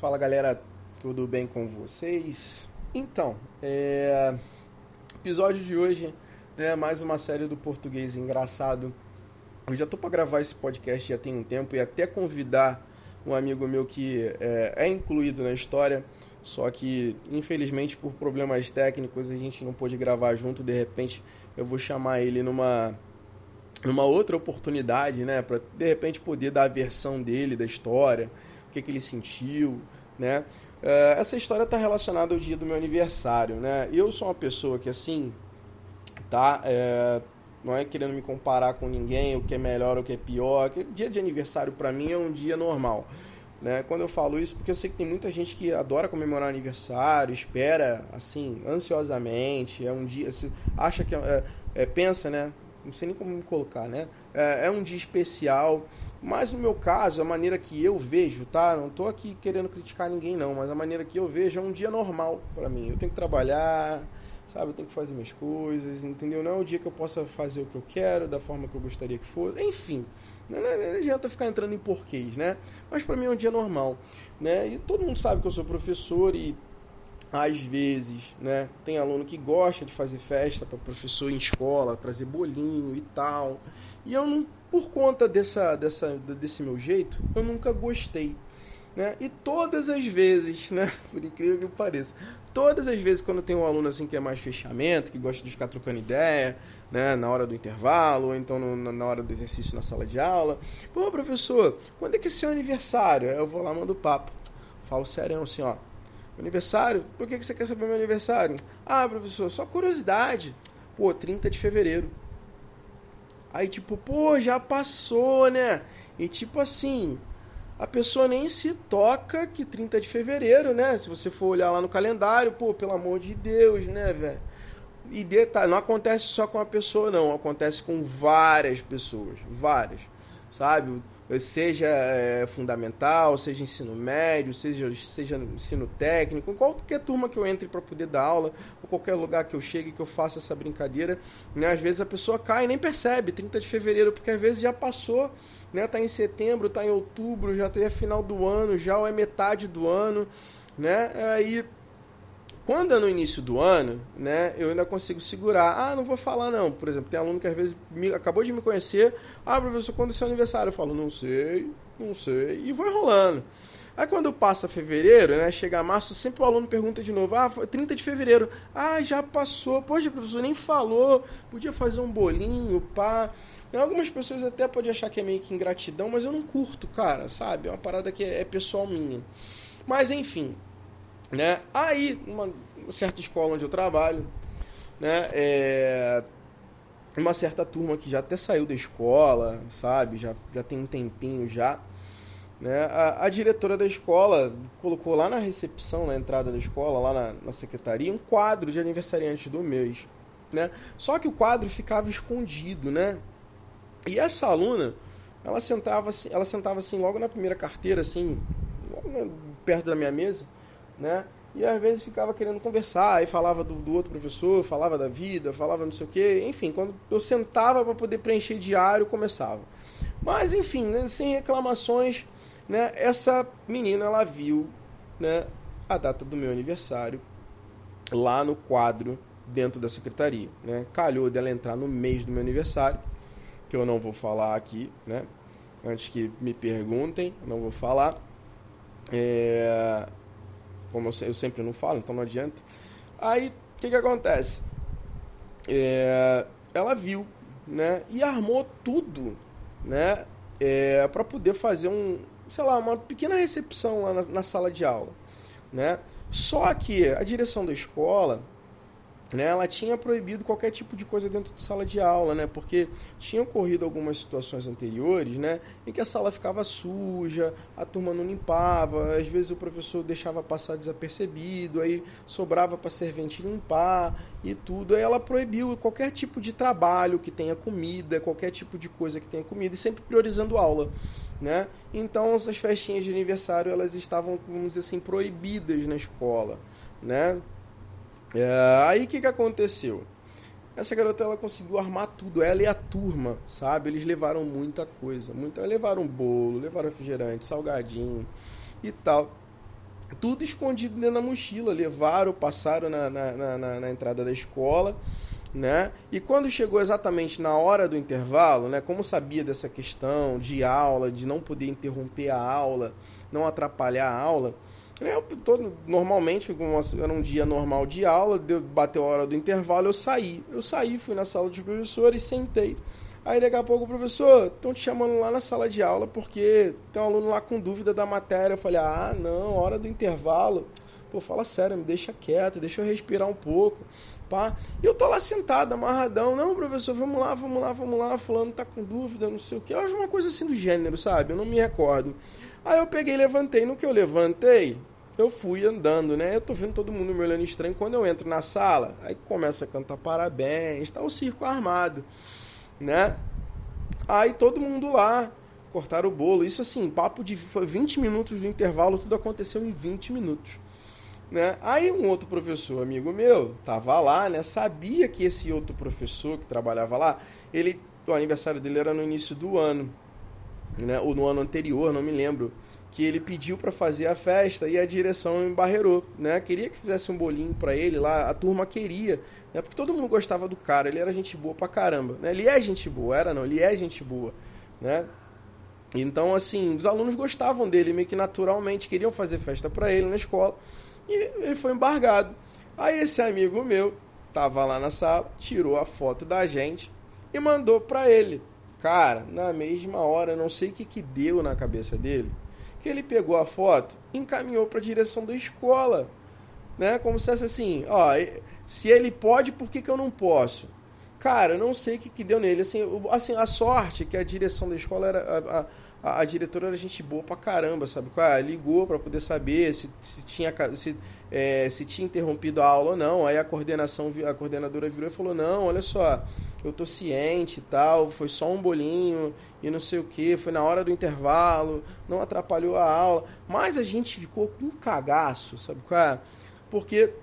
Fala galera, tudo bem com vocês? Então, é... episódio de hoje é mais uma série do português engraçado. Eu já tô para gravar esse podcast já tem um tempo e até convidar um amigo meu que é, é incluído na história, só que infelizmente por problemas técnicos a gente não pôde gravar junto. De repente eu vou chamar ele numa numa outra oportunidade, né, para de repente poder dar a versão dele da história, o que, que ele sentiu, né? Uh, essa história está relacionada ao dia do meu aniversário, né? Eu sou uma pessoa que assim, tá? É, não é querendo me comparar com ninguém, o que é melhor, o que é pior. Dia de aniversário para mim é um dia normal. Né? Quando eu falo isso, porque eu sei que tem muita gente que adora comemorar aniversário, espera assim ansiosamente, é um dia, acha que é, é, pensa, né? Não sei nem como me colocar, né? É, é, um dia especial, mas no meu caso, a maneira que eu vejo, tá? Não tô aqui querendo criticar ninguém não, mas a maneira que eu vejo é um dia normal para mim. Eu tenho que trabalhar, sabe? Eu tenho que fazer minhas coisas, entendeu? Não é um dia que eu possa fazer o que eu quero, da forma que eu gostaria que fosse, enfim. Não, não, não adianta ficar entrando em porquês, né? Mas para mim é um dia normal, né? E todo mundo sabe que eu sou professor e às vezes, né, tem aluno que gosta de fazer festa para professor em escola, trazer bolinho e tal. E eu não, por conta dessa, dessa, desse meu jeito, eu nunca gostei. Né? E todas as vezes, né, por incrível que pareça, todas as vezes quando tem um aluno assim que é mais fechamento, que gosta de ficar trocando ideia, né, na hora do intervalo, ou então no, na hora do exercício na sala de aula, pô, professor, quando é que é seu aniversário? Aí eu vou lá, mando papo. Falo sério assim, ó, aniversário? Por que, que você quer saber meu aniversário? Ah, professor, só curiosidade. Pô, 30 de fevereiro. Aí tipo, pô, já passou, né? E tipo assim, a pessoa nem se toca que 30 de fevereiro, né? Se você for olhar lá no calendário, pô, pelo amor de Deus, né, velho? E detalhe, não acontece só com uma pessoa, não. Acontece com várias pessoas. Várias. Sabe? Seja é, fundamental, seja ensino médio, seja, seja ensino técnico, qualquer turma que eu entre para poder dar aula, ou qualquer lugar que eu chegue que eu faça essa brincadeira, né? às vezes a pessoa cai e nem percebe, 30 de fevereiro, porque às vezes já passou né? Tá em setembro, tá em outubro, já tem a final do ano, já é metade do ano, né? Aí quando é no início do ano, né, eu ainda consigo segurar. Ah, não vou falar não. Por exemplo, tem aluno que às vezes me, acabou de me conhecer. Ah, professor, quando é seu aniversário? Eu falo, não sei, não sei. E vai rolando. Aí quando passa fevereiro, né, chega março, sempre o aluno pergunta de novo, ah, 30 de fevereiro, ah, já passou, poxa, professor, nem falou, podia fazer um bolinho, pá. Algumas pessoas até podem achar que é meio que ingratidão, mas eu não curto, cara, sabe? É uma parada que é, pessoal minha. Mas enfim, né? Aí, uma certa escola onde eu trabalho, né? É, uma certa turma que já até saiu da escola, sabe? Já, já tem um tempinho já. Né? A, a diretora da escola colocou lá na recepção, na entrada da escola, lá na, na secretaria, um quadro de aniversariante do mês. Né? Só que o quadro ficava escondido, né? E essa aluna, ela sentava ela sentava assim logo na primeira carteira, assim, perto da minha mesa, né? E às vezes ficava querendo conversar, aí falava do, do outro professor, falava da vida, falava não sei o quê. Enfim, quando eu sentava para poder preencher diário, começava. Mas enfim, né, sem reclamações, né? Essa menina ela viu, né, a data do meu aniversário lá no quadro dentro da secretaria, né? Calhou dela entrar no mês do meu aniversário que eu não vou falar aqui, né? Antes que me perguntem, não vou falar. É... Como eu, eu, sempre não falo, então não adianta. Aí, o que, que acontece? É... Ela viu, né? E armou tudo, né? É... Para poder fazer um, sei lá, uma pequena recepção lá na, na sala de aula, né? Só que a direção da escola né, ela tinha proibido qualquer tipo de coisa dentro de sala de aula, né, porque tinha ocorrido algumas situações anteriores, né, em que a sala ficava suja, a turma não limpava, às vezes o professor deixava passar desapercebido, aí sobrava para servente limpar e tudo. Aí ela proibiu qualquer tipo de trabalho que tenha comida, qualquer tipo de coisa que tenha comida, e sempre priorizando aula. Né? Então essas festinhas de aniversário elas estavam, vamos dizer assim, proibidas na escola. Né? É, aí o que, que aconteceu? Essa garota ela conseguiu armar tudo, ela e a turma, sabe? Eles levaram muita coisa, muita, levaram bolo, levaram refrigerante, salgadinho e tal. tudo escondido dentro da mochila. Levaram, passaram na, na, na, na entrada da escola né? E quando chegou exatamente na hora do intervalo, né, como sabia dessa questão de aula, de não poder interromper a aula, não atrapalhar a aula, eu todo, normalmente, era um dia normal de aula, deu, bateu a hora do intervalo, eu saí. Eu saí, fui na sala de professores, sentei. Aí daqui a pouco o professor, estão te chamando lá na sala de aula porque tem um aluno lá com dúvida da matéria. Eu falei, ah, não, hora do intervalo. Pô, fala sério, me deixa quieto, deixa eu respirar um pouco. Pá. E eu tô lá sentado, amarradão. Não, professor, vamos lá, vamos lá, vamos lá. Fulano tá com dúvida, não sei o que. Eu acho uma coisa assim do gênero, sabe? Eu não me recordo. Aí eu peguei e levantei. No que eu levantei, eu fui andando, né? Eu tô vendo todo mundo me olhando estranho. Quando eu entro na sala, aí começa a cantar parabéns, tá o circo armado, né? Aí todo mundo lá, cortaram o bolo. Isso assim, papo de foi 20 minutos de intervalo, tudo aconteceu em 20 minutos. Né? Aí um outro professor, amigo meu, tava lá, né? Sabia que esse outro professor que trabalhava lá, ele, o aniversário dele era no início do ano, né? Ou no ano anterior, não me lembro. Que ele pediu para fazer a festa e a direção embarreirou, né? Queria que fizesse um bolinho para ele lá, a turma queria, né? Porque todo mundo gostava do cara, ele era gente boa pra caramba, né? Ele é gente boa, era não, ele é gente boa, né? Então, assim, os alunos gostavam dele meio que naturalmente, queriam fazer festa para ele na escola. E ele foi embargado. Aí esse amigo meu tava lá na sala, tirou a foto da gente e mandou para ele. Cara, na mesma hora, não sei o que, que deu na cabeça dele, que ele pegou a foto e encaminhou para a direção da escola. Né? Como se fosse assim, ó, se ele pode, por que, que eu não posso? Cara, eu não sei o que, que deu nele. Assim, assim, a sorte que a direção da escola era. A, a, a, a, diretora era gente boa pra caramba, sabe? Ah, ligou para poder saber se, se tinha se, é, se tinha interrompido a aula ou não. Aí a coordenação, a coordenadora virou e falou: "Não, olha só, eu tô ciente e tal, foi só um bolinho e não sei o que, foi na hora do intervalo, não atrapalhou a aula". Mas a gente ficou com um cagaço, sabe é? Porque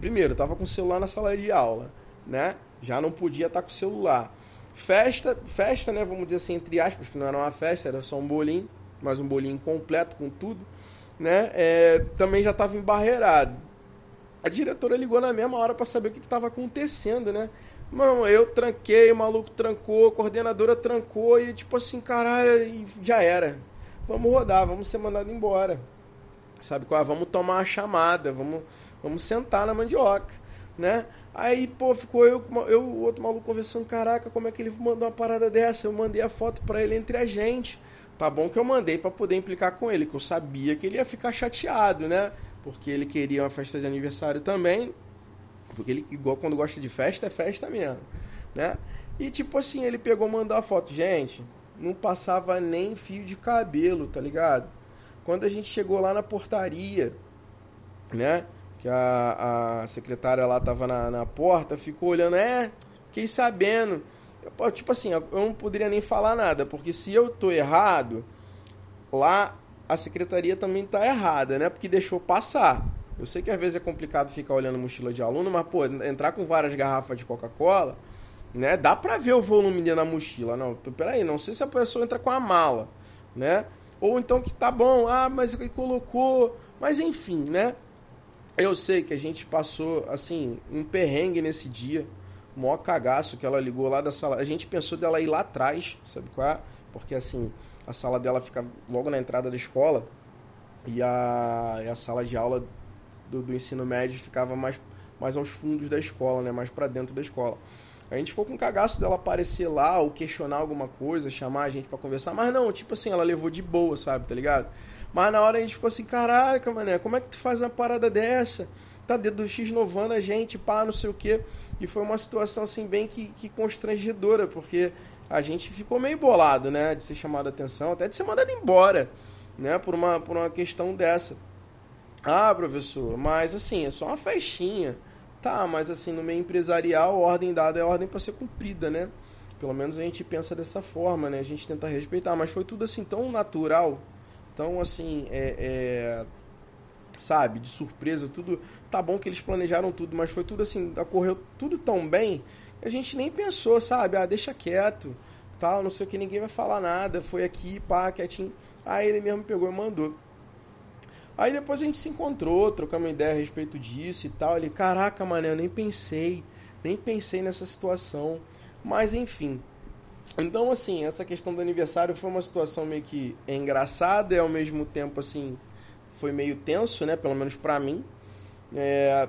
primeiro, tava com o celular na sala de aula, né? Já não podia estar tá com o celular. Festa, festa, né? Vamos dizer assim, entre aspas, que não era uma festa, era só um bolinho, mas um bolinho completo com tudo, né? É, também já estava embarreirado. A diretora ligou na mesma hora para saber o que estava acontecendo, né? Mano, eu tranquei, o maluco trancou, a coordenadora trancou e tipo assim, caralho, já era. Vamos rodar, vamos ser mandado embora. Sabe qual? Vamos tomar uma chamada, vamos, vamos sentar na mandioca, né? Aí, pô, ficou eu, eu o outro maluco conversando, caraca, como é que ele mandou uma parada dessa? Eu mandei a foto para ele entre a gente. Tá bom que eu mandei para poder implicar com ele, que eu sabia que ele ia ficar chateado, né? Porque ele queria uma festa de aniversário também. Porque ele, igual quando gosta de festa, é festa mesmo, né? E tipo assim, ele pegou mandou a foto. Gente, não passava nem fio de cabelo, tá ligado? Quando a gente chegou lá na portaria, né? Que a, a secretária lá tava na, na porta, ficou olhando, é, fiquei sabendo. Eu, tipo assim, eu não poderia nem falar nada, porque se eu tô errado, lá a secretaria também tá errada, né? Porque deixou passar. Eu sei que às vezes é complicado ficar olhando mochila de aluno, mas, pô, entrar com várias garrafas de Coca-Cola, né? Dá pra ver o volume da mochila. Não, peraí, não sei se a pessoa entra com a mala, né? Ou então que tá bom, ah, mas ele colocou. Mas enfim, né? Eu sei que a gente passou, assim, um perrengue nesse dia. O maior cagaço que ela ligou lá da sala. A gente pensou dela ir lá atrás, sabe qual é? Porque, assim, a sala dela fica logo na entrada da escola. E a, e a sala de aula do, do ensino médio ficava mais, mais aos fundos da escola, né? Mais para dentro da escola. A gente ficou com cagaço dela aparecer lá ou questionar alguma coisa, chamar a gente para conversar. Mas não, tipo assim, ela levou de boa, sabe? Tá ligado? Mas na hora a gente ficou assim, caraca, mané, como é que tu faz uma parada dessa? Tá dedo do X novando a gente, pá, não sei o quê. E foi uma situação assim bem que, que constrangedora, porque a gente ficou meio bolado, né? De ser chamado a atenção, até de ser mandado embora, né? Por uma, por uma questão dessa. Ah, professor, mas assim, é só uma festinha. Tá, mas assim, no meio empresarial, ordem dada é ordem para ser cumprida, né? Pelo menos a gente pensa dessa forma, né? A gente tenta respeitar, mas foi tudo assim tão natural, então, assim, é, é, sabe, de surpresa, tudo. Tá bom que eles planejaram tudo, mas foi tudo assim, ocorreu tudo tão bem que a gente nem pensou, sabe? Ah, deixa quieto, tal, não sei o que, ninguém vai falar nada. Foi aqui, pá, quietinho. Aí ele mesmo pegou e mandou. Aí depois a gente se encontrou, trocamos ideia a respeito disso e tal. Ele, caraca, mano, eu nem pensei, nem pensei nessa situação. Mas enfim. Então, assim, essa questão do aniversário foi uma situação meio que engraçada e ao mesmo tempo, assim, foi meio tenso, né? Pelo menos para mim. É...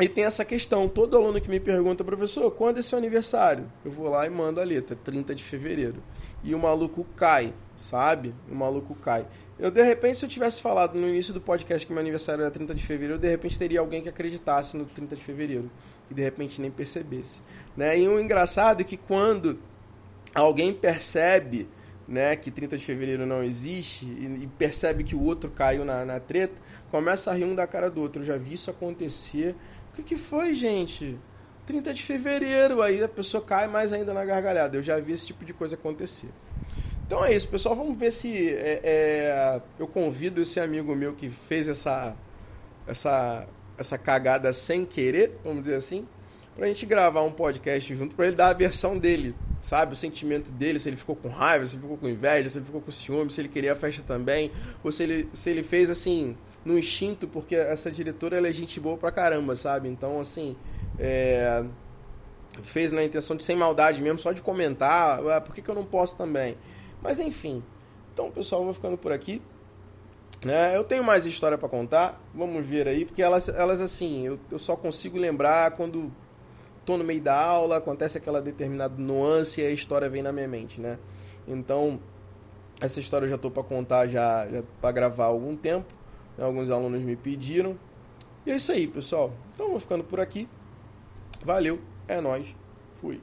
E tem essa questão, todo aluno que me pergunta, professor, quando é seu aniversário? Eu vou lá e mando a letra, 30 de fevereiro. E o maluco cai, sabe? O maluco cai. Eu, de repente, se eu tivesse falado no início do podcast que meu aniversário era 30 de fevereiro, de repente teria alguém que acreditasse no 30 de fevereiro. E de repente nem percebesse. Né? E o engraçado é que quando alguém percebe né, que 30 de fevereiro não existe e, percebe que o outro caiu na, na treta, começa a rir um da cara do outro. Eu já vi isso acontecer. O que, que foi, gente? 30 de fevereiro, aí a pessoa cai mais ainda na gargalhada. Eu já vi esse tipo de coisa acontecer. Então é isso, pessoal. Vamos ver se é, é, eu convido esse amigo meu que fez essa, essa, essa cagada sem querer, vamos dizer assim, pra gente gravar um podcast junto, pra ele dar a versão dele, sabe? O sentimento dele, se ele ficou com raiva, se ele ficou com inveja, se ele ficou com ciúme, se ele queria a festa também, ou se ele, se ele fez assim, no instinto, porque essa diretora ela é gente boa pra caramba, sabe? Então, assim, é, fez na intenção de sem maldade mesmo, só de comentar, ah, por que, que eu não posso também? Mas enfim, então pessoal, vou ficando por aqui. Né? Eu tenho mais história para contar, vamos ver aí, porque elas, elas assim, eu, eu só consigo lembrar quando tô no meio da aula, acontece aquela determinada nuance e a história vem na minha mente, né? Então, essa história eu já tô para contar já, já para gravar há algum tempo. Né? Alguns alunos me pediram. E é isso aí, pessoal. Então, vou ficando por aqui. Valeu, é nós. Fui.